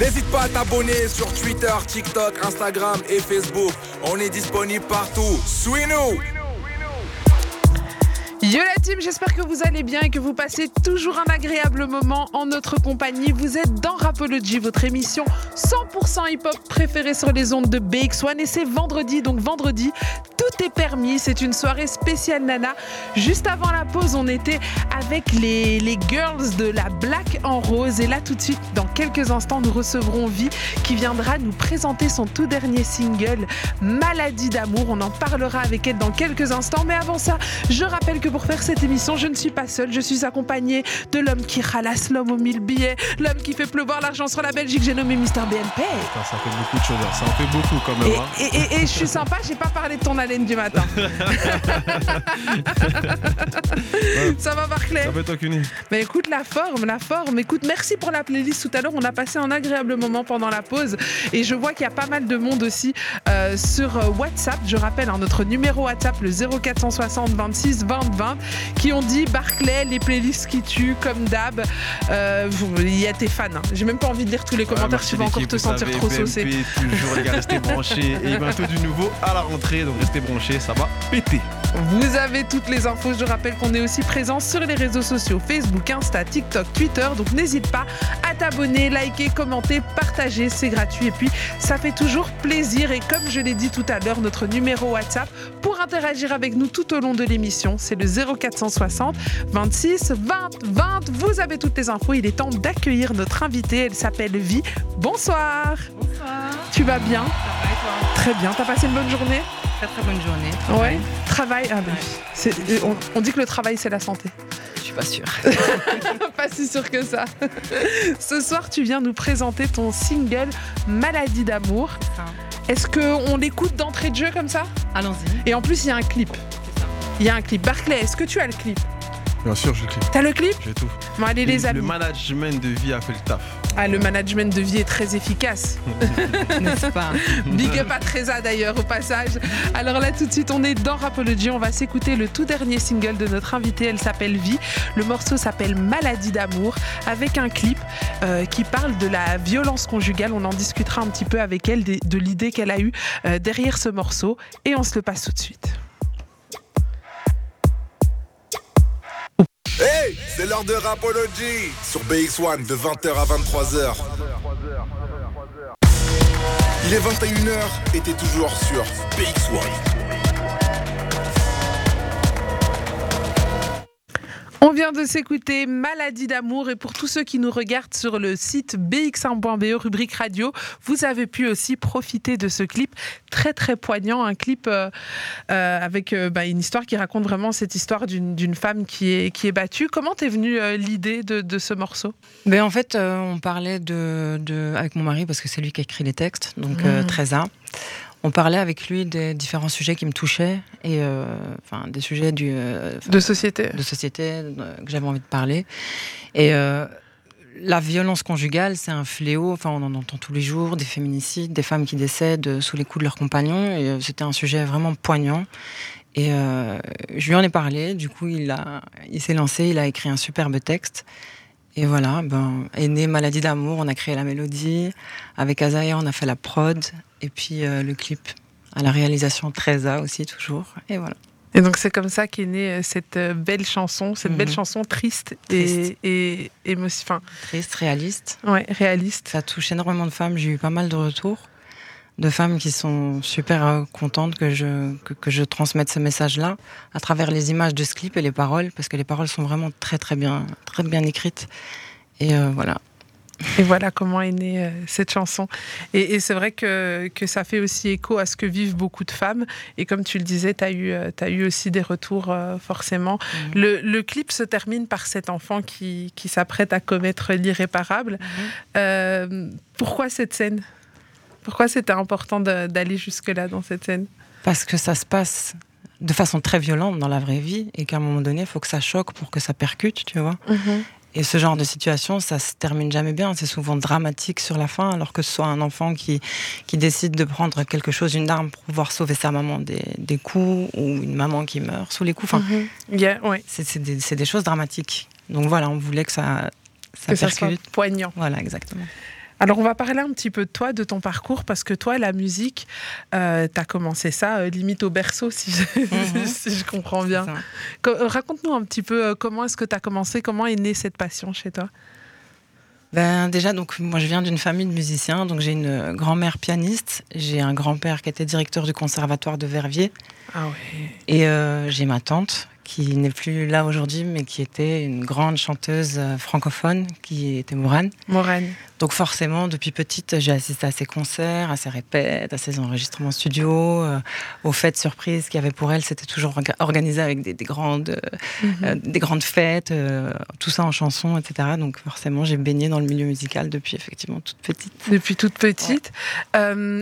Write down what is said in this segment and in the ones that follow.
N'hésite pas à t'abonner sur Twitter, TikTok, Instagram et Facebook. On est disponible partout. Suis-nous! Yo la team, j'espère que vous allez bien et que vous passez toujours un agréable moment en notre compagnie. Vous êtes dans Rapology, votre émission 100% hip-hop préférée sur les ondes de BX1 et c'est vendredi, donc vendredi, tout est permis. C'est une soirée spéciale Nana. Juste avant la pause, on était avec les, les girls de la Black en rose et là tout de suite, dans quelques instants, nous recevrons Vi qui viendra nous présenter son tout dernier single, Maladie d'amour. On en parlera avec elle dans quelques instants, mais avant ça, je rappelle que pour faire cette émission, je ne suis pas seule. Je suis accompagnée de l'homme qui ralasse l'homme aux mille billets, l'homme qui fait pleuvoir l'argent sur la Belgique. J'ai nommé Mister BNP. Putain, ça fait beaucoup de choses, hein. ça en fait beaucoup quand même. Et, hein. et- et- et je suis sympa, j'ai pas parlé de ton haleine du matin. ça va Barclay Ça toi qu'une. mais écoute la forme, la forme. Écoute, merci pour la playlist tout à l'heure. On a passé un agréable moment pendant la pause et je vois qu'il y a pas mal de monde aussi euh, sur WhatsApp. Je rappelle hein, notre numéro WhatsApp le 0460 26 20 20 qui ont dit Barclay, les playlists qui tuent comme d'hab. Euh, Il y a tes fans. hein. J'ai même pas envie de lire tous les commentaires. tu vas encore te sentir trop saucé. Toujours les gars, restez branchés. Et bientôt du nouveau à la rentrée, donc restez branchés, ça va péter. Vous avez toutes les infos. Je rappelle qu'on est aussi présent sur les réseaux sociaux Facebook, Insta, TikTok, Twitter. Donc n'hésite pas à t'abonner, liker, commenter, partager. C'est gratuit et puis ça fait toujours plaisir. Et comme je l'ai dit tout à l'heure, notre numéro WhatsApp pour interagir avec nous tout au long de l'émission, c'est le 0460 26 20 20. Vous avez toutes les infos. Il est temps d'accueillir notre invitée. Elle s'appelle Vi. Bonsoir. Bonsoir. Tu vas bien? Ça va et toi? Très bien. T'as passé une bonne journée? Très très bonne journée. Ouais. Travail. Ah ben, c'est- on, on dit que le travail, c'est la santé. Je suis pas sûre. Pas si sûr que ça. Ce soir, tu viens nous présenter ton single Maladie d'amour. Est-ce qu'on l'écoute d'entrée de jeu comme ça? Allons-y. Et en plus, il y a un clip. C'est ça. Il y a un clip. Barclay, est-ce que tu as le clip? Bien sûr, je le clip. T'as le clip? J'ai tout. Bon, allez, les le amis. management de vie a fait le taf. Ah, le management de vie est très efficace. N'est-ce pas Big up à Treza d'ailleurs au passage. Alors là tout de suite on est dans Rapology, on va s'écouter le tout dernier single de notre invitée, elle s'appelle Vie. Le morceau s'appelle Maladie d'amour avec un clip euh, qui parle de la violence conjugale. On en discutera un petit peu avec elle de, de l'idée qu'elle a eue euh, derrière ce morceau et on se le passe tout de suite. Hey, c'est l'heure de Rapology sur BX1 de 20h à 23h. Il est 21h et t'es toujours sur BX1. On vient de s'écouter Maladie d'amour et pour tous ceux qui nous regardent sur le site bx1.be rubrique radio, vous avez pu aussi profiter de ce clip très très poignant, un clip euh, euh, avec euh, bah, une histoire qui raconte vraiment cette histoire d'une femme qui est, qui est battue. Comment t'es venue l'idée de, de ce morceau? Ben, En fait, on parlait de, de- avec mon mari, parce que c'est lui qui a écrit les textes, donc euh, Mhm. Trésor. On parlait avec lui des différents sujets qui me touchaient, et euh, enfin des sujets du, euh, de société de société euh, que j'avais envie de parler. Et euh, la violence conjugale, c'est un fléau. Enfin, on en entend tous les jours, des féminicides, des femmes qui décèdent sous les coups de leurs compagnons. Et c'était un sujet vraiment poignant. Et je lui en ai parlé. Du coup, il a, il s'est lancé. Il a écrit un superbe texte. Et voilà, ben, est née Maladie d'amour. On a créé la mélodie. Avec Azaya, on a fait la prod. Et puis euh, le clip. À la réalisation Treza aussi, toujours. Et voilà. Et donc c'est comme ça qu'est née euh, cette euh, belle chanson, cette Mhm. belle chanson triste, Triste. et, et Triste, réaliste. ouais, réaliste. Ça touche énormément de femmes. J'ai eu pas mal de retours de femmes qui sont super euh, contentes que je, que, que je transmette ce message-là à travers les images de ce clip et les paroles, parce que les paroles sont vraiment très très bien, très bien écrites. Et euh, voilà. Et voilà comment est née euh, cette chanson. Et, et c'est vrai que, que ça fait aussi écho à ce que vivent beaucoup de femmes. Et comme tu le disais, tu as, eu, euh, t'as eu aussi des retours euh, forcément. Mhm. Le, le clip se termine par cet enfant qui, qui s'apprête à commettre l'irréparable. Euh, pourquoi cette scène? Pourquoi c'était important d'aller jusque-là dans cette scène? Parce que ça se passe de façon très violente dans la vraie vie et qu'à un moment donné, il faut que ça choque pour que ça percute, tu vois. Et ce genre de situation, ça se termine jamais bien. C'est souvent dramatique sur la fin, alors que ce soit un enfant qui, qui décide de prendre quelque chose, une arme pour pouvoir sauver sa maman des, des coups, ou une maman qui meurt sous les coups. Enfin, Mhm. Il y a- ouais, c'est des, choses dramatiques. Donc voilà, on voulait que ça, ça que ça soit percute. poignant. Voilà, exactement. Alors on va parler un petit peu de toi, de ton parcours, parce que toi, la musique, euh, tu as commencé ça euh, limite au berceau, si je, Mhm. si je comprends bien. Euh, Raconte-nous un petit peu euh, comment est-ce que tu as commencé, comment est née cette passion chez toi? Ben, déjà, donc, moi, je viens d'une famille de musiciens. Donc, j'ai une grand-mère pianiste. J'ai un grand-père qui était directeur du conservatoire de Verviers. Ah ouais. Et euh, j'ai ma tante qui n'est plus là aujourd'hui, mais qui était une grande chanteuse francophone, qui était Mourane. Morane. Donc forcément, depuis petite, j'ai assisté à ses concerts, à ses répètes, à ses enregistrements studio, euh, aux fêtes surprises qu'il y avait pour elle. C'était toujours orga- organisé avec des, des grandes, Mhm. euh, des grandes fêtes, euh, tout ça en chansons, etc. Donc forcément, j'ai baigné dans le milieu musical depuis effectivement toute petite. Depuis toute petite.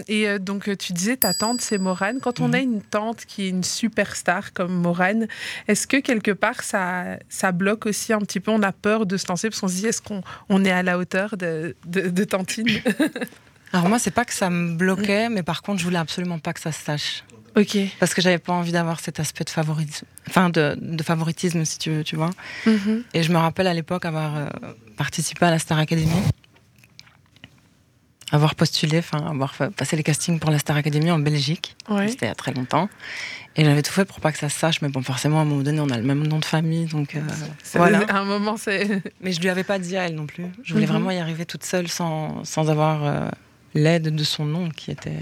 Et donc, tu disais, ta tante, c'est Morane. Quand on Mhm. a une tante qui est une superstar comme Morane, est-ce que quelque part, ça, ça bloque aussi un petit peu? On a peur de se lancer parce qu'on se dit, est-ce qu'on on est à la hauteur de, de, de Tantine Alors moi, c'est pas que ça me bloquait, mais par contre, je voulais absolument pas que ça se sache. Ok. Parce que j'avais pas envie d'avoir cet aspect de favoritisme, enfin de, de favoritisme, si tu veux, tu vois. Mhm. Et je me rappelle à l'époque avoir euh, participé à la Star Academy, avoir postulé, enfin avoir passé les castings pour la Star Academy en Belgique. Ouais. C'était il y a très longtemps. Et j'avais tout fait pour pas que ça se sache, mais bon, forcément, à un moment donné, on a le même nom de famille, donc euh, voilà. À un moment, c'est. Mais je lui avais pas dit à elle non plus. Je voulais Mhm. vraiment y arriver toute seule sans, sans avoir euh, l'aide de son nom qui était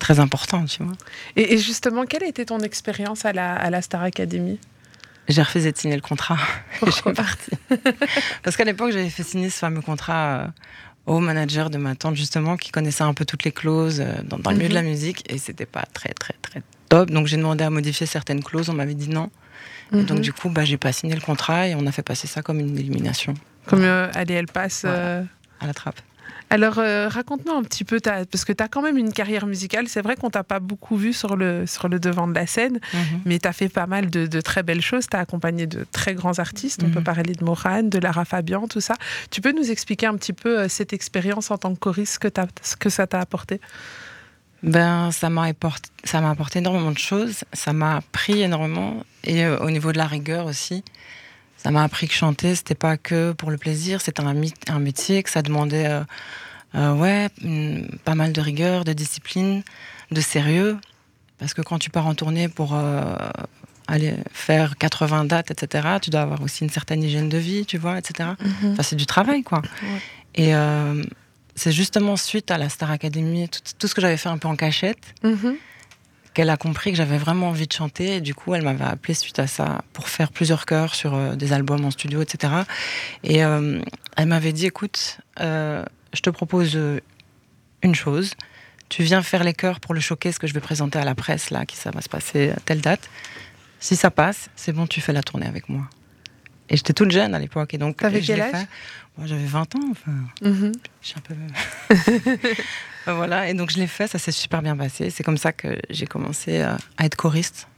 très important, tu vois. Et, et justement, quelle a été ton expérience à la, à la Star Academy? J'ai refusé de signer le contrat. Et je suis Pourquoi? partie. Parce qu'à l'époque, j'avais fait signer ce fameux contrat euh, au manager de ma tante, justement, qui connaissait un peu toutes les clauses euh, dans, dans le milieu Mhm. de la musique. Et c'était pas très, très, très top. Donc j'ai demandé à modifier certaines clauses. On m'avait dit non. Et donc Mhm. du coup, bah, j'ai pas signé le contrat et on a fait passer ça comme une élimination Comme euh, allez, elle passe. Voilà. euh, à la trappe. Alors, euh, raconte-nous un petit peu, ta- parce que tu as quand même une carrière musicale. C'est vrai qu'on t'a pas beaucoup vu sur le, sur le devant de la scène, Mhm. mais tu as fait pas mal de, de très belles choses. Tu as accompagné de très grands artistes. On Mhm. peut parler de Morane, de Lara Fabian, tout ça. Tu peux nous expliquer un petit peu euh, cette expérience en tant que choriste, ce que, ce que ça t'a apporté? Ben, ça m'a apporté, ça m'a apporté énormément de choses. Ça m'a appris énormément. Et euh, au niveau de la rigueur aussi, ça m'a appris que chanter, c'était pas que pour le plaisir, c'était un, métier, que ça demandait euh, euh, ouais, hum, pas mal de rigueur, de discipline, de sérieux. Parce que quand tu pars en tournée pour euh, aller faire 80 dates, etc., tu dois avoir aussi une certaine hygiène de vie, tu vois, etc. Enfin, c'est du travail, quoi. Ouais. Et c'est justement suite à la Star Academy, tout, tout ce que j'avais fait un peu en cachette, Mhm. Qu'elle a compris que j'avais vraiment envie de chanter. Et du coup, elle m'avait appelé suite à ça pour faire plusieurs chœurs sur euh, des albums en studio, etc. Et euh, elle m'avait dit, écoute, euh, je te propose une chose. Tu viens faire les chœurs pour le showcase que je vais présenter à la presse, là, qui ça va se passer à telle date. Si ça passe, c'est bon, tu fais la tournée avec moi. Et j'étais toute jeune à l'époque. Et donc, T'avais quel âge? fait. Moi, j'avais 20 ans, enfin. Mhm. Je suis un peu. voilà, et donc je l'ai fait, ça s'est super bien passé. C'est comme ça que j'ai commencé euh, à être choriste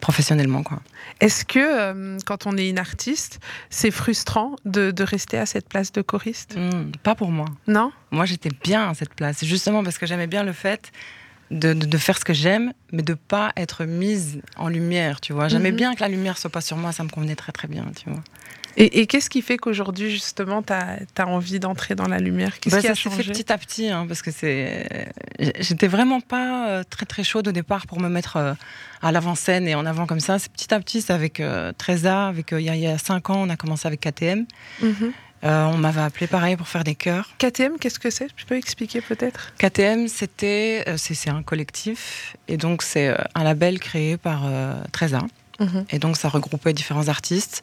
professionnellement, quoi. Est-ce que euh, quand on est une artiste, c'est frustrant de, de rester à cette place de choriste? Hmm, pas pour moi. Non? Moi, j'étais bien à cette place, justement parce que j'aimais bien le fait de, de- de faire ce que j'aime, mais de pas être mise en lumière, tu vois. J'aimais Mhm. bien que la lumière soit pas sur moi, ça me convenait très très bien, tu vois. Et, et qu'est-ce qui fait qu'aujourd'hui, justement, tu as, envie d'entrer dans la lumière? Qu'est-ce Bah, qui a ça fait changé? petit à petit, hein, parce que c'est. J'étais vraiment pas euh, très très chaude au départ pour me mettre euh, à l'avant-scène et en avant comme ça. C'est petit à petit, c'est avec euh, Tresa, avec euh, il y, a- il y a cinq ans, on a commencé avec KTM. Mhm. Euh, on m'avait appelé pareil pour faire des chœurs. KTM, qu'est-ce que c'est? Tu peux expliquer peut-être? KTM, c'était euh, c'est un collectif et donc c'est euh, un label créé par euh, Tresa. Mhm. Et donc, ça regroupait différents artistes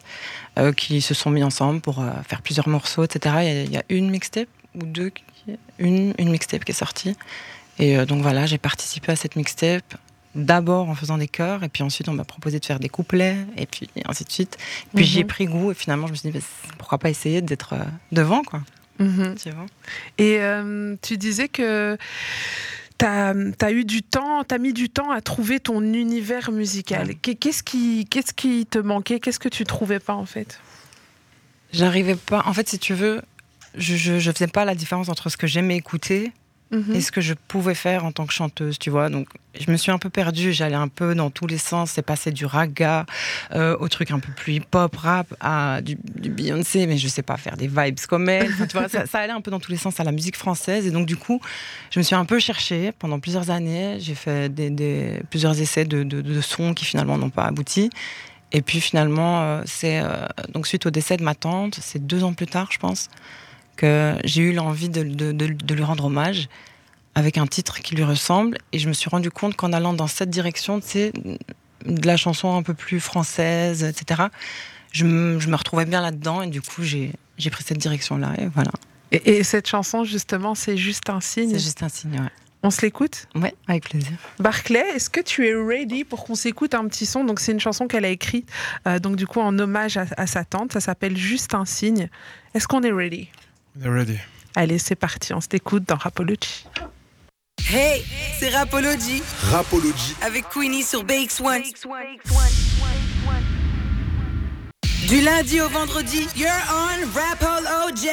euh, qui se sont mis ensemble pour faire plusieurs morceaux, etc. Il y a- il y, a une mixtape ou deux, qui- une, une mixtape qui est sortie. Et donc voilà, j'ai participé à cette mixtape. D'abord en faisant des chœurs, et puis ensuite on m'a proposé de faire des couplets, et puis ainsi de suite. Puis j'y ai pris goût, et finalement je me suis dit, bah, pourquoi pas essayer d'être euh, devant, quoi. Mhm. Tu vois Et euh, tu disais que tu as, eu du temps, tu as mis du temps à trouver ton univers musical. Qu'est-ce qui, qu'est-ce qui te manquait? Qu'est-ce que tu trouvais pas en fait? J'arrivais pas. En fait, si tu veux, je, je, je faisais pas la différence entre ce que j'aimais écouter mhm. et ce que je pouvais faire en tant que chanteuse, tu vois. Donc, je me suis un peu perdue. J'allais un peu dans tous les sens. C'est passé du raga euh, au truc un peu plus hip-hop, rap, à du, Beyoncé, mais je sais pas faire des vibes comme elle. tu vois, ça, allait un peu dans tous les sens à la musique française. Et donc, du coup, je me suis un peu cherchée pendant plusieurs années. J'ai fait plusieurs essais de, de sons qui finalement n'ont pas abouti. Et puis finalement, euh, c'est euh, donc suite au décès de ma tante, c'est deux ans plus tard, je pense, que j'ai eu l'envie de, de, lui rendre hommage avec un titre qui lui ressemble. Et je me suis rendu compte qu'en allant dans cette direction, c'est de la chanson un peu plus française, etc. Je me, je me retrouvais bien là-dedans et du coup j'ai pris cette direction-là et voilà. Et, et, cette chanson justement, c'est juste un signe. C'est juste un signe, ouais. On se l'écoute? Ouais, avec plaisir. Barclay, est-ce que tu es ready pour qu'on s'écoute un petit son? Donc c'est une chanson qu'elle a écrite, euh, donc du coup en hommage à, sa tante. Ça s'appelle Juste un signe. Est-ce qu'on est ready? Ready. Allez, c'est parti. On s'écoute dans Rapology. Hey, c'est Rapology. Rapology. Avec Queenie sur BX1. Du lundi au vendredi, you're on Rapology.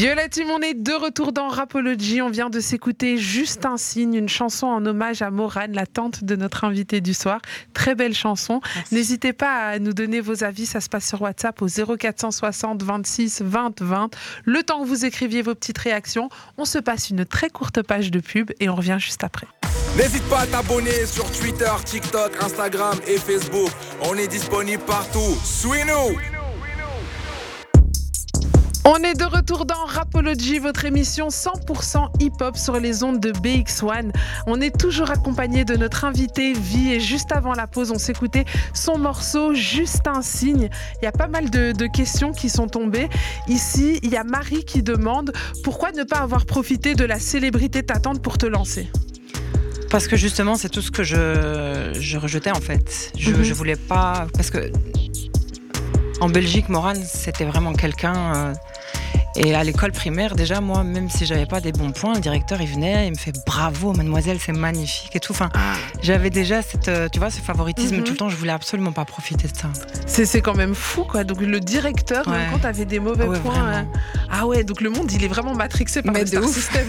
Yo la team, on est de retour dans Rapology. On vient de s'écouter Juste un signe, une chanson en hommage à Morane, la tante de notre invité du soir. Très belle chanson. N'hésitez pas à nous donner vos avis. Ça se passe sur WhatsApp au 0460 26 20 20. Le temps que vous écriviez vos petites réactions, on se passe une très courte page de pub et on revient juste après. N'hésite pas à t'abonner sur Twitter, TikTok, Instagram et Facebook. On est disponible partout. Suis-nous! On est de retour dans Rapology, votre émission 100% hip-hop sur les ondes de BX1. On est toujours accompagné de notre invité Vie et juste avant la pause, on s'écoutait son morceau Juste un signe. Il y a pas mal de, questions qui sont tombées. Ici, il y a Marie qui demande pourquoi ne pas avoir profité de la célébrité t'attendre pour te lancer? Parce que justement, c'est tout ce que je, rejetais en fait. Je, mhm. je voulais pas. Parce que en Belgique, Morane, c'était vraiment quelqu'un. Et à l'école primaire, déjà, moi, même si j'avais pas des bons points, le directeur, il venait, il me fait bravo, mademoiselle, c'est magnifique et tout. Enfin, ah. j'avais déjà cette, euh, tu vois, ce favoritisme mhm. tout le temps. Je voulais absolument pas profiter de ça. C'est quand même fou, quoi. Donc, le directeur, même quand t'avais des mauvais points. Euh, ah ouais, donc le monde, il est vraiment matrixé par le star system.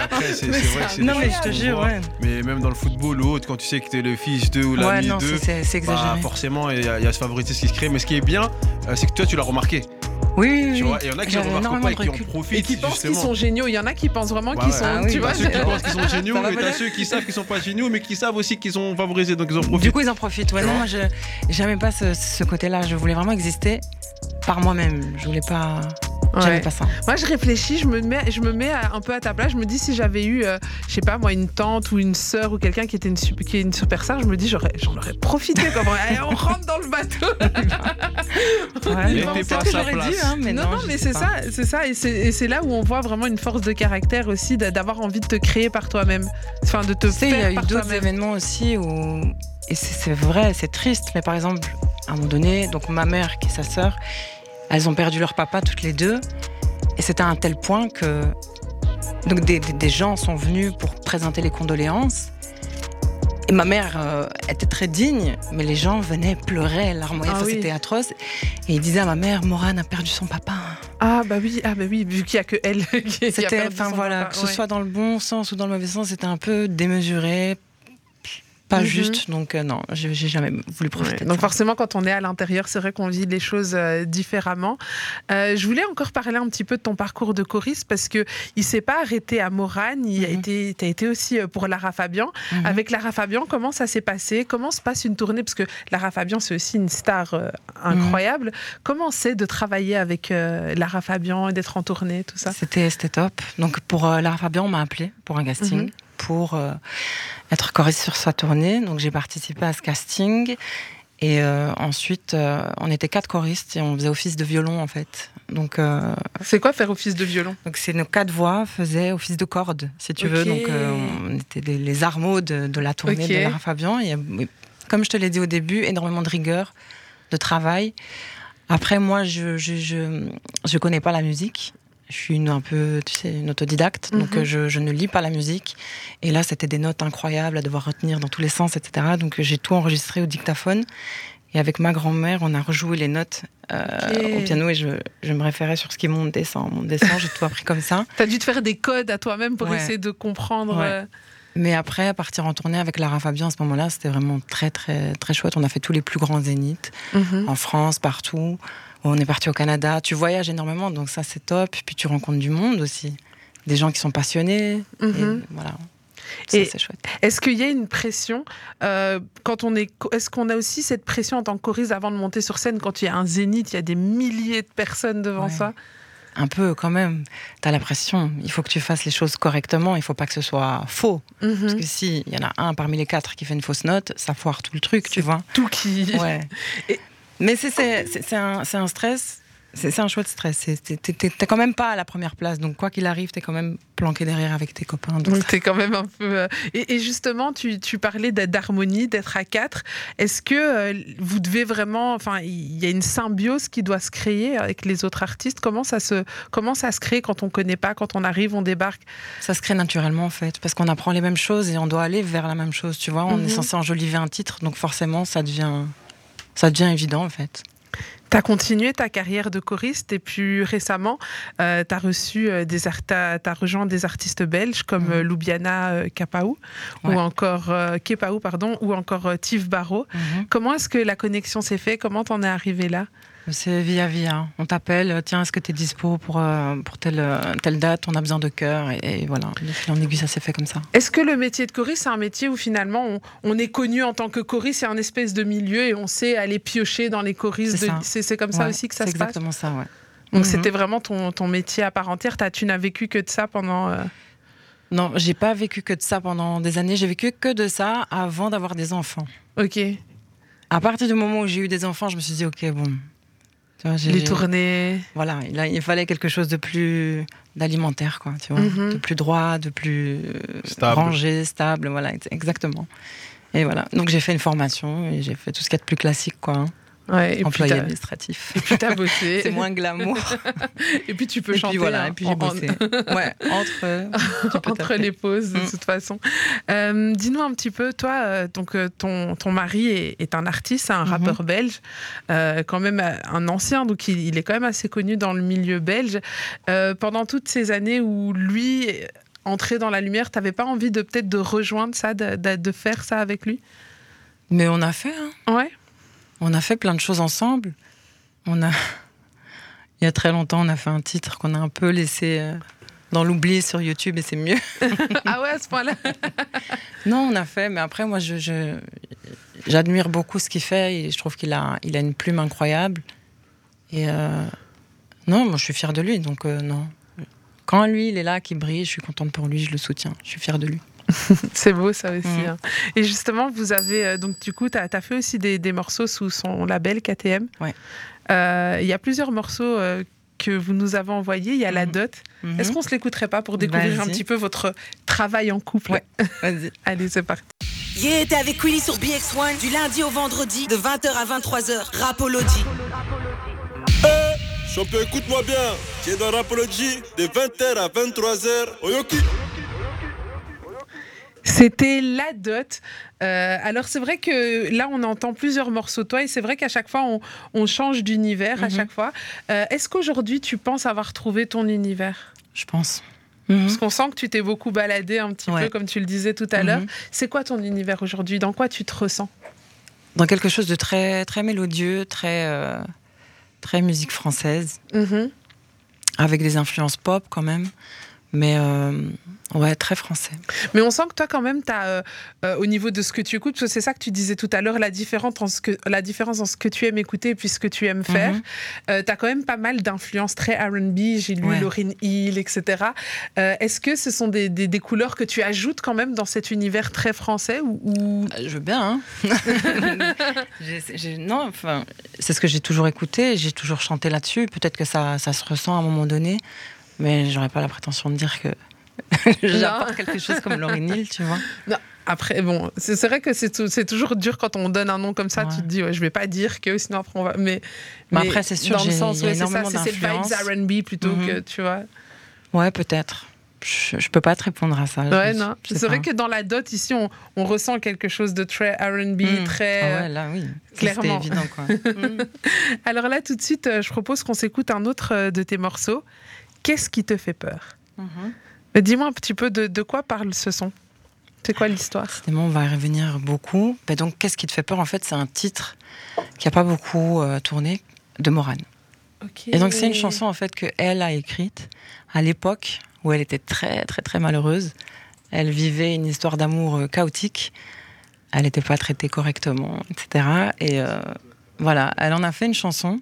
après, c'est vrai que c'est Non, mais je te jure, ouais. Mais même dans le football ou autre, quand tu sais que t'es le fils d'eux ou l'ami d'eux, c'est bah, forcément, il y, a ce favoritisme qui se crée. Mais ce qui est bien, euh, c'est que toi, tu l'as remarqué. Oui, tu vois, et il y en a qui ne remarquent pas et qui en profitent. Et qui pensent qu'ils sont géniaux. Il y en a qui pensent vraiment qu'ils sont. Ah tu vois, ceux qui pensent qu'ils sont géniaux, et t'as ceux qui savent qu'ils sont pas géniaux, mais qui savent aussi qu'ils sont favorisés, donc ils en profitent. Du coup, ils en profitent. Ouais, non, moi, je j'aimais pas ce, ce côté-là. Je voulais vraiment exister par moi-même. Je voulais pas. Pas ça. Moi, je réfléchis, je me mets, je me mets un peu à ta place. Je me dis si j'avais eu, euh, je sais pas moi, une tante ou une sœur ou quelqu'un qui était une, qui est une superstar, je me dis j'aurais, j'en aurais profité. Comme, on rentre dans le bateau. ouais, c'est pas que j'aurais dû, hein, mais non, non, mais c'est ça, c'est ça, et c'est là où on voit vraiment une force de caractère aussi, d'avoir envie de te créer par toi-même, enfin de te faire. Il y a eu d'autres événements aussi où, et c'est vrai, c'est triste, mais par exemple, à un moment donné, donc ma mère qui est sa sœur elles ont perdu leur papa toutes les deux. Et c'était à un tel point que donc des, gens sont venus pour présenter les condoléances. Et ma mère euh, était très digne, mais les gens venaient pleurer, larmoyer, ah c'était atroce. Et ils disaient à ma mère, Morane a perdu son papa. Ah bah oui, ah bah oui, vu qu'il n'y a que elle qui, perdu enfin voilà, que ce soit dans le bon sens ou dans le mauvais sens, c'était un peu démesuré, pas mhm. juste. Donc euh, non, j'ai jamais voulu profiter. donc forcément, quand on est à l'intérieur, c'est vrai qu'on vit les choses euh, différemment. Euh, je voulais encore parler un petit peu de ton parcours de choriste parce que il s'est pas arrêté à Morane. Il a mhm. été, as été aussi pour Lara Fabian. Mhm. Avec Lara Fabian, comment ça s'est passé? Comment se passe une tournée? Parce que Lara Fabian, c'est aussi une star incroyable. Comment c'est de travailler avec Lara Fabian et d'être en tournée, tout ça? C'était top. Donc pour Lara Fabian, on m'a appelé pour un casting pour euh, être choriste sur sa tournée. Donc j'ai participé à ce casting. Et euh, ensuite, euh, on était quatre choristes et on faisait office de violon en fait. Donc c'est quoi faire office de violon? Donc c'est nos quatre voix faisaient office de corde, si tu veux. Donc on était les, armeaux de, la tournée de Lara Fabian. Et, comme je te l'ai dit au début, énormément de rigueur, de travail. Après, moi, je je, je, je connais pas la musique je suis une, un peu, tu sais, une autodidacte, donc mhm. je, je, ne lis pas la musique. Et là, c'était des notes incroyables à devoir retenir dans tous les sens, etc. Donc j'ai tout enregistré au dictaphone. Et avec ma grand-mère, on a rejoué les notes euh, au piano et je, je me référais sur ce qui monte, descend, monte, descend. J'ai tout appris comme ça. T'as dû te faire des codes à toi-même pour Ouais. essayer de comprendre. Ouais. euh, Mais après, partir en tournée avec Lara Fabian à ce moment-là, c'était vraiment très, très, très chouette. On a fait tous les plus grands zéniths mhm. en France, partout. On est parti au Canada. Tu voyages énormément, donc ça, c'est top. Puis tu rencontres du monde aussi. Des gens qui sont passionnés. Mhm. Et voilà. Ça, c'est chouette. Est-ce qu'il y a une pression euh, quand on est Est-ce qu'on a aussi cette pression en tant que choriste avant de monter sur scène quand il y a un zénith, il y a des milliers de personnes devant Ouais. ça? Un peu quand même. Tu as la pression. Il faut que tu fasses les choses correctement. Il faut pas que ce soit faux. Mhm. Parce que si il y en a un parmi les quatre qui fait une fausse note, ça foire tout le truc, tu vois. Tout qui. Ouais. Et- Mais c'est- un, stress. C'est un chouette stress. C'est- t'es- quand même pas à la première place. Donc, quoi qu'il arrive, t'es quand même planqué derrière avec tes copains. Donc, t'es quand même un peu. euh, Et, et justement, tu, tu parlais d'harmonie, d'être à quatre. Est-ce que euh, vous devez vraiment, enfin, il y a une symbiose qui doit se créer avec les autres artistes? Comment ça se, comment ça se crée quand on connaît pas, quand on arrive, on débarque? Ça se crée naturellement, en fait. Parce qu'on apprend les mêmes choses et on doit aller vers la même chose, tu vois. On Mhm. est censé enjoliver un titre. Donc, forcément, ça devient, ça devient évident, en fait. Tu as continué ta carrière de choriste et puis récemment, tu as reçu euh, des rejoint des artistes belges comme euh, euh, Kapaou Ouais. ou encore euh, Kepaou pardon ou encore euh, Tiv Barrault. Mhm. Comment est-ce que la connexion s'est faite? Comment t'en es arrivé là? C'est via via. On t'appelle, euh, tiens, est-ce que tu es dispo pour, euh, pour telle, euh, telle date? On a besoin de cœur. Et, et voilà, en aiguille, ça s'est fait comme ça. Est-ce que le métier de choriste, c'est un métier où finalement on, on est connu en tant que choriste, c'est un espèce de milieu et on sait aller piocher dans les choristes C'est. C'est c'est comme ça aussi que ça C'est se passe? exactement ça, ouais. Donc Mhm. c'était vraiment ton, ton métier à part entière. T'as- tu n'as vécu que de ça pendant... euh, Non, j'ai pas vécu que de ça pendant des années. J'ai vécu que de ça avant d'avoir des enfants. Ok, À partir du moment où j'ai eu des enfants, je me suis dit, ok, bon. Tu vois, j'ai- les tournées... Voilà, il, a- il fallait quelque chose de plus d'alimentaire, quoi, tu vois, Mhm. de plus droit, de plus Stable. rangé, stable, voilà, ex- exactement. Et voilà, donc j'ai fait une formation et j'ai fait tout ce qu'il y a de plus classique, quoi, hein, Ouais, et puis employé t'as- administratif. et puis t'as bossé. C'est moins glamour. Et puis tu peux et chanter puis voilà, hein, et puis j'ai en- bossé. Ouais, entre, euh, entre les pauses de Mm. toute façon. Euh, Dis-nous un petit peu, toi, euh, donc ton, ton mari est, est un artiste, un Mhm. rappeur belge, euh, quand même un ancien, donc il, il est quand même assez connu dans le milieu belge. Euh, pendant toutes ces années où lui entré dans la lumière, t'avais pas envie de peut-être de rejoindre ça, de, de- de faire ça avec lui? Mais on a fait, hein. Ouais. On a fait plein de choses ensemble. On a, il y a très longtemps, on a fait un titre qu'on a un peu laissé euh, dans l'oubli sur YouTube et c'est mieux. ah ouais, à ce point-là. Non, on a fait, mais après, moi, je, je- j'admire beaucoup ce qu'il fait et je trouve qu'il a, il a une plume incroyable. Et euh, non, moi, je suis fière de lui, donc euh, non. Quand lui, il est là, qui brille, je suis contente pour lui, je le soutiens. Je suis fière de lui. C'est beau ça aussi. Mhm. hein. Et justement, vous avez, euh, donc du coup, tu as, fait aussi des, des morceaux sous son label KTM. Ouais. Euh, Il y a plusieurs morceaux euh, que vous nous avez envoyés. Il y a La Mhm. Dot. Est-ce qu'on se l'écouterait pas pour découvrir un petit peu votre travail en couple? Ouais. Vas-y. Allez, c'est parti. Yeah, t'es avec Queenie sur BX1 du lundi au vendredi de 20h à 23h. Rapology. Champion, écoute-moi bien. Es dans Rapology de 20h à 23h. Oyoki. C'était La Dot. Euh, alors, c'est vrai que là, on entend plusieurs morceaux de toi et c'est vrai qu'à chaque fois, on, on change d'univers à Mhm. chaque fois. Euh, Est-ce qu'aujourd'hui, tu penses avoir trouvé ton univers? Je pense. Mhm. Parce qu'on sent que tu t'es beaucoup baladé un petit Ouais. peu, comme tu le disais tout à l'heure. Mhm. C'est quoi ton univers aujourd'hui? Dans quoi tu te ressens? Dans quelque chose de très, très mélodieux, très, euh, très musique française, avec des influences pop quand même, mais euh, ouais, très français. Mais on sent que toi, quand même, as, au niveau de ce que tu écoutes, parce que c'est ça que tu disais tout à l'heure, la différence, en ce que, la différence en ce que tu aimes écouter et puis ce que tu aimes faire. Mhm. tu as quand même pas mal d'influences très RB. J'ai lu Ouais. Lauryn Hill, etc. Euh, Est-ce que ce sont des, des- des couleurs que tu ajoutes quand même dans cet univers très français ou, ou- Euh, Je veux bien. Hein non, enfin, c'est ce que j'ai toujours écouté, j'ai toujours chanté là-dessus. Peut-être que ça, ça se ressent à un moment donné, mais j'aurais pas la prétention de dire que j'apporte quelque chose comme Lauryn Hill, tu vois. Après, bon, c'est vrai que c'est tou- c'est toujours dur quand on donne un nom comme ça. Ouais. Tu te dis, ouais, je vais pas dire que sinon après on va. Mais, Mais après, c'est sûr, dans le sens, ouais, c'est ça, c'est le vibes. R&B plutôt Mhm. que tu vois. Ouais, peut-être. je, je peux pas te répondre à ça. Ouais, non. C'est vrai que dans la dot, ici, on, on ressent quelque chose de très RB, Mm. très. Ah ouais, là, oui. Clairement. Évident, quoi. Alors là, tout de suite, euh, je propose qu'on s'écoute un autre euh, de tes morceaux. Qu'est-ce qui te fait peur. Mais Dis-moi un petit peu de, de quoi parle ce son? C'est quoi l'histoire? On va y revenir beaucoup. Mais donc, qu'est-ce qui te fait peur? En fait, c'est un titre qui a pas beaucoup euh, tourné de Morane. Et donc, c'est une chanson en fait que elle a écrite à l'époque où elle était très, très, très malheureuse. Elle vivait une histoire d'amour euh, chaotique. Elle n'était pas traitée correctement, etc. Et euh, voilà, elle en a fait une chanson.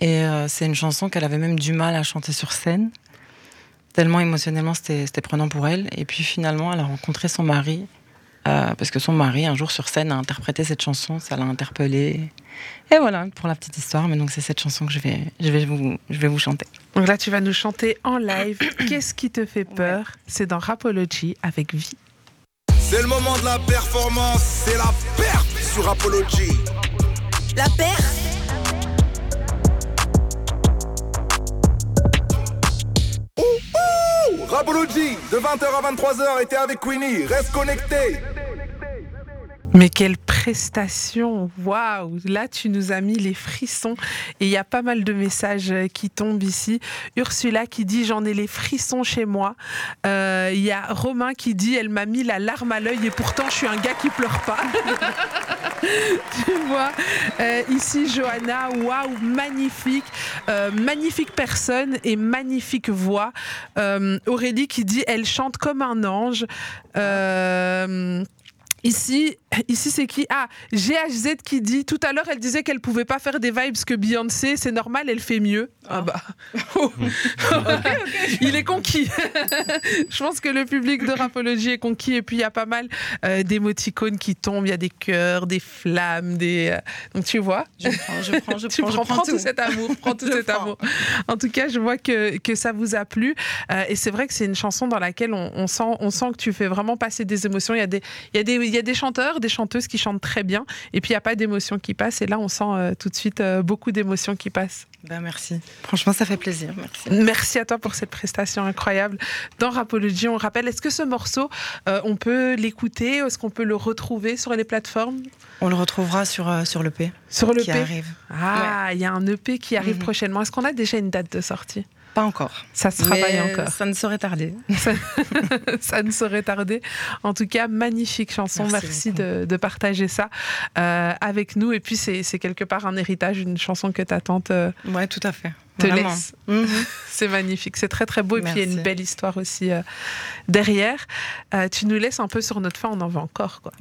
Et euh, c'est une chanson qu'elle avait même du mal à chanter sur scène. Tellement émotionnellement, c'était c'était prenant pour elle. Et puis finalement, elle a rencontré son mari. euh, parce que son mari, un jour sur scène, a interprété cette chanson. Ça l'a interpellée. Et voilà, pour la petite histoire. Mais donc, c'est cette chanson que je vais, je vais, vous, je vais vous chanter. Donc là, tu vas nous chanter en live. Qu'est-ce qui te fait peur? C'est dans Rapology avec Vie. C'est le moment de la performance, c'est la perf sur Apology. La paire Rapology, de 20h à 23h, était avec Queenie, reste connecté. Mais quelle prestation Waouh Là, tu nous as mis les frissons. Et il y a pas mal de messages euh, qui tombent ici. Ursula qui dit J'en ai les frissons chez moi. Euh, Il y a Romain qui dit Elle m'a mis la larme à l'œil et pourtant je suis un gars qui pleure pas. tu vois Euh, Ici, Johanna, waouh, magnifique. Magnifique personne et magnifique voix. Aurélie qui dit Elle chante comme un ange. Ici, ici c'est qui? Ah, GHZ qui dit tout à l'heure, elle disait qu'elle pouvait pas faire des vibes que Beyoncé, c'est normal, elle fait mieux. Ah, bah. Il est conquis. Je pense que le public de Rapology est conquis et puis il y a pas mal euh, d'émoticônes qui tombent, il y a des cœurs, des flammes, des euh, donc tu vois. Je prends, je prends, je tu prends, je prends, tout. tout cet amour, prends tout cet prends. amour. En tout cas, je vois que, que ça vous a plu. Euh, et c'est vrai que c'est une chanson dans laquelle on, on sent, on sent que tu fais vraiment passer des émotions. Il y, a des, il, y a des, il y a des chanteurs, des chanteuses qui chantent très bien. Et puis, il n'y a pas d'émotions qui passent. Et là, on sent euh, tout de suite euh, beaucoup d'émotions qui passent. Ben, merci. Franchement, ça fait plaisir. Merci. Merci à toi pour cette prestation incroyable. Dans Rapology, on rappelle, est-ce que ce morceau, euh, on peut l'écouter? Est-ce qu'on peut le retrouver sur les plateformes? On le retrouvera sur, sur l'EP Sur le qui P? arrive. Ah, il y a un EP qui arrive Mhm. prochainement. Est-ce qu'on a déjà une date de sortie? Pas encore. Ça se travaille encore. Ça ne saurait tarder. ça ne saurait tarder. En tout cas, magnifique chanson. Merci, de, de partager ça euh, avec nous. Et puis, c'est quelque part un héritage, une chanson que ta tante euh, Ouais, tout à fait. te Vraiment. laisse. Mhm. C'est magnifique. C'est très, très beau. Et puis, il y a une belle histoire aussi euh, derrière. Euh, tu nous laisses un peu sur notre fin. On en veut encore. quoi.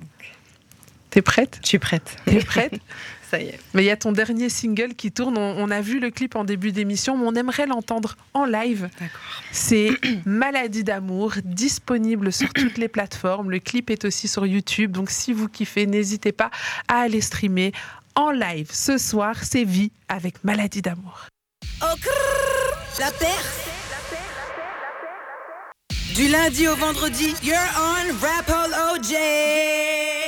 T'es prête? Je suis prête. T'es prête? Ça y est. Mais il y a ton dernier single qui tourne. On, on a vu le clip en début d'émission, mais on aimerait l'entendre en live. D'accord. C'est Maladie d'amour, disponible sur toutes les plateformes. Le clip est aussi sur YouTube. Donc si vous kiffez, n'hésitez pas à aller streamer en live. Ce soir, c'est Vie avec Maladie d'amour. Oh, la Du lundi au vendredi, you're on Rapology.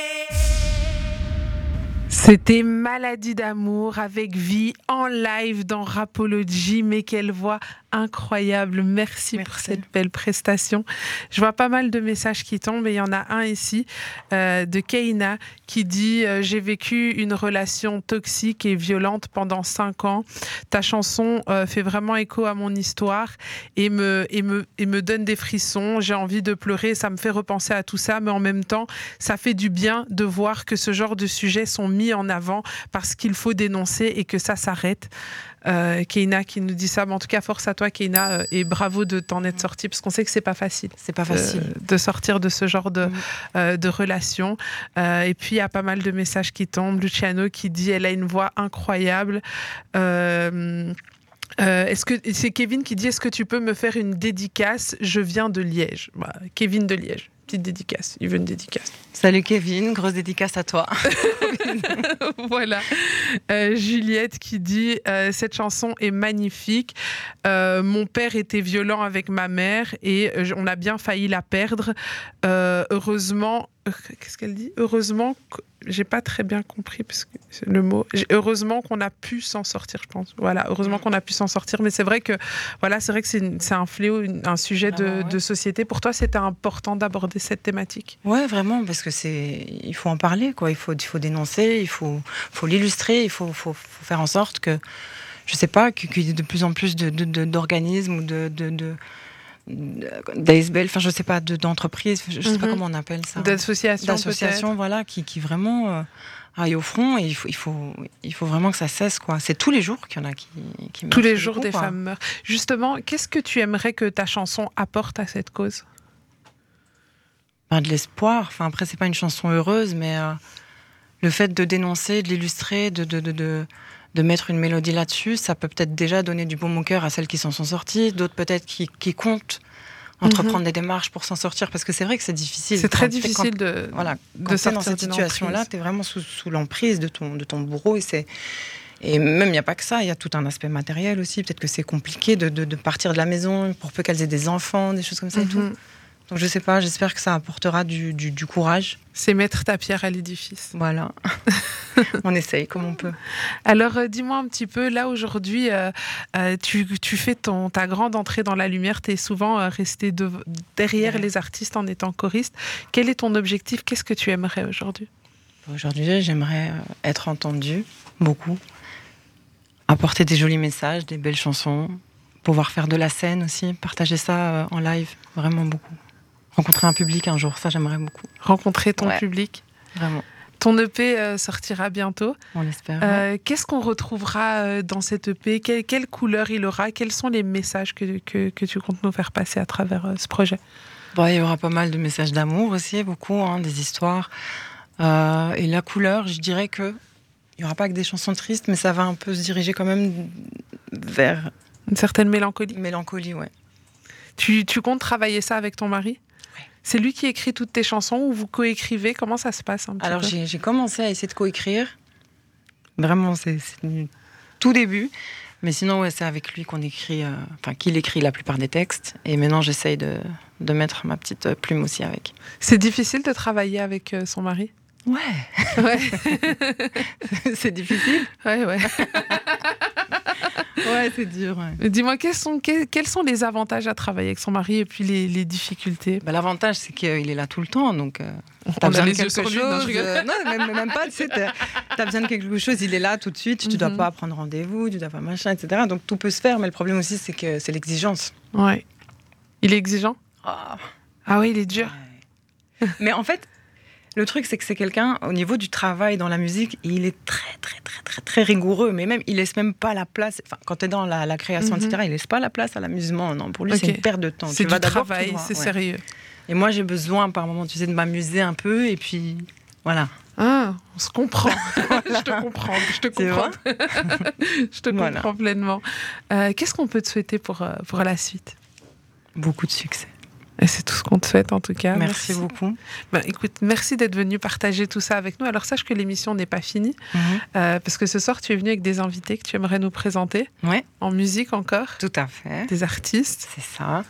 C'était Maladie d'amour avec Vie en live dans Rapology. Mais quelle voix incroyable. Merci, pour cette belle prestation. Je vois pas mal de messages qui tombent et il y en a un ici euh, de Keina qui dit euh, J'ai vécu une relation toxique et violente pendant cinq ans. Ta chanson euh, fait vraiment écho à mon histoire et me, et me, et me donne des frissons. J'ai envie de pleurer. Ça me fait repenser à tout ça, mais en même temps, ça fait du bien de voir que ce genre de sujets sont mis en avant parce qu'il faut dénoncer et que ça s'arrête. Euh, Keina qui nous dit ça. Mais en tout cas, force à toi, Keina, euh, et bravo de t'en être sortie parce qu'on sait que c'est pas facile. C'est pas facile. euh, de sortir de ce genre de, Mm. euh, de relation. Euh, et puis, il y a pas mal de messages qui tombent. Luciano qui dit elle a une voix incroyable. Euh, est-ce que c'est Kevin qui dit est-ce que tu peux me faire une dédicace? Je viens de Liège. Kevin de Liège, petite dédicace. Il veut une dédicace. Salut Kevin, grosse dédicace à toi. voilà. Euh, Juliette qui dit euh, Cette chanson est magnifique. Euh, mon père était violent avec ma mère et on a bien failli la perdre. Heureusement qu'est-ce qu'elle dit? Heureusement, j'ai pas très bien compris parce que c'est le mot. Heureusement qu'on a pu s'en sortir, je pense. Voilà, heureusement qu'on a pu s'en sortir. Mais c'est vrai que, voilà, c'est vrai que c'est un fléau, une- un sujet de, Vraiment, ouais. de société. Pour toi, c'était important d'aborder cette thématique? Ouais, vraiment, parce que c'est, il faut en parler, quoi. Il faut, il faut dénoncer, il faut, faut l'illustrer, il faut, faut, faut faire en sorte que, je sais pas, qu'il y ait de plus en plus de, de- de- d'organismes ou de d'ASBL, enfin je sais pas, de- d'entreprises, je sais pas Mhm. comment on appelle ça, D'association, d'associations, voilà, qui, qui vraiment euh, aillent au front et il faut, il faut, il faut vraiment que ça cesse, quoi. C'est tous les jours qu'il y en a qui, qui peut-être. Tous les meurent, jours, coup, des quoi. femmes meurent. Justement, qu'est-ce que tu aimerais que ta chanson apporte à cette cause? Ben, de l'espoir. Enfin, après, c'est pas une chanson heureuse, mais euh, le fait de dénoncer, de l'illustrer, de, de, de, de, mettre une mélodie là-dessus, ça peut peut-être déjà donner du baume au cœur à celles qui s'en sont sorties, d'autres peut-être qui, qui comptent entreprendre des démarches pour s'en sortir, parce que c'est vrai que c'est difficile. Mhm. C'est très difficile Quand, de, voilà, de sortir dans cette situation-là, tu es vraiment sous, sous l'emprise de ton, de ton bourreau et c'est. Et même, il n'y a pas que ça, il y a tout un aspect matériel aussi. Peut-être que c'est compliqué de, de- de partir de la maison pour peu qu'elles aient des enfants, des choses comme ça et tout. Donc je sais pas, j'espère que ça apportera du, du- du courage. C'est mettre ta pierre à l'édifice. Voilà. on essaye comme on peut. Alors, euh, dis-moi un petit peu, là aujourd'hui, euh, euh, tu, tu fais ton, ta grande entrée dans la lumière, tu es souvent resté de- derrière Ouais. les artistes en étant choriste. Quel est ton objectif? Qu'est-ce que tu aimerais aujourd'hui? Aujourd'hui, j'aimerais être entendue beaucoup, apporter des jolis messages, des belles chansons, pouvoir faire de la scène aussi, partager ça en live, vraiment beaucoup. Rencontrer un public un jour, ça j'aimerais beaucoup, Rencontrer ton Ouais. public vraiment. Ton EP euh, sortira bientôt. On l'espère. Euh, Qu'est-ce qu'on retrouvera euh, dans cet EP quelle, quelle couleur il aura? Quels sont les messages que, que, que tu comptes nous faire passer à travers ce projet? Bon, il y aura pas mal de messages d'amour aussi, beaucoup, hein, des histoires. Euh, et la couleur, je dirais que il y aura pas que des chansons tristes, mais ça va un peu se diriger quand même vers Une certaine mélancolie mélancolie, ouais. Tu, tu comptes travailler ça avec ton mari? C'est lui qui écrit toutes tes chansons ou vous coécrivez? Comment ça se passe un petit Alors j'ai commencé à essayer de coécrire. Vraiment, c'est tout début. Mais sinon, ouais, c'est avec lui qu'on écrit, euh, enfin qu'il écrit la plupart des textes. Et maintenant, j'essaye de, de mettre ma petite euh, plume aussi avec. C'est difficile de travailler avec euh, son mari? Ouais, Ouais, c'est difficile. ouais, ouais. Ouais, c'est dur. ouais. Dis-moi, quels sont, quels, sont les avantages à travailler avec son mari et puis les, les difficultés? Bah, L'avantage, c'est qu'il est là tout le temps, donc euh, t'as a besoin de quelque sur chose. lui, non, euh, non, même, même pas. Tu t'as besoin de quelque chose, il est là tout de suite. Tu dois Mhm. pas prendre rendez-vous, tu dois pas machin, etc. Donc tout peut se faire, mais le problème aussi, c'est que c'est l'exigence. Ouais. Il est exigeant? Ah. Ah oui, il est dur. Ouais. Mais en fait, le truc, c'est que c'est quelqu'un, au niveau du travail dans la musique, il est très, très, très, très, très rigoureux. Mais même, il laisse même pas la place. Enfin, quand tu es dans la, la création, Mhm. etc., il laisse pas la place à l'amusement. Non, pour lui, c'est une perte de temps. C'est du travail, c'est ouais. sérieux. Et moi, j'ai besoin, par moment, tu sais, de m'amuser un peu. Et puis, voilà. Ah, on se comprend. je te comprends. Je te comprends. je te Voilà. comprends pleinement. Euh, Qu'est-ce qu'on peut te souhaiter pour, euh, pour la suite? Beaucoup de succès. C'est tout ce qu'on te souhaite en tout cas. Merci, beaucoup. Ben, écoute, merci d'être venu partager tout ça avec nous. Alors sache que l'émission n'est pas finie Mhm. euh, parce que ce soir tu es venu avec des invités que tu aimerais nous présenter Ouais, en musique encore, tout à fait. des artistes. C'est ça.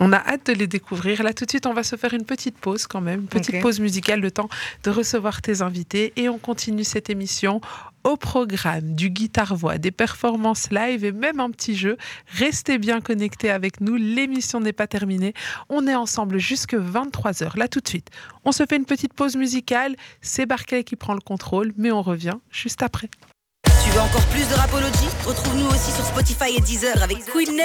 On a hâte de les découvrir. Là tout de suite, on va se faire une petite pause quand même, une petite pause musicale, le temps de recevoir tes invités et on continue cette émission au programme du guitare-voix, des performances live et même un petit jeu. Restez bien connectés avec nous, l'émission n'est pas terminée. On est ensemble jusque 23h. Là tout de suite, on se fait une petite pause musicale. C'est Barclay qui prend le contrôle, mais on revient juste après. Tu veux encore plus de Rapology? Retrouve-nous aussi sur Spotify et Deezer avec Queen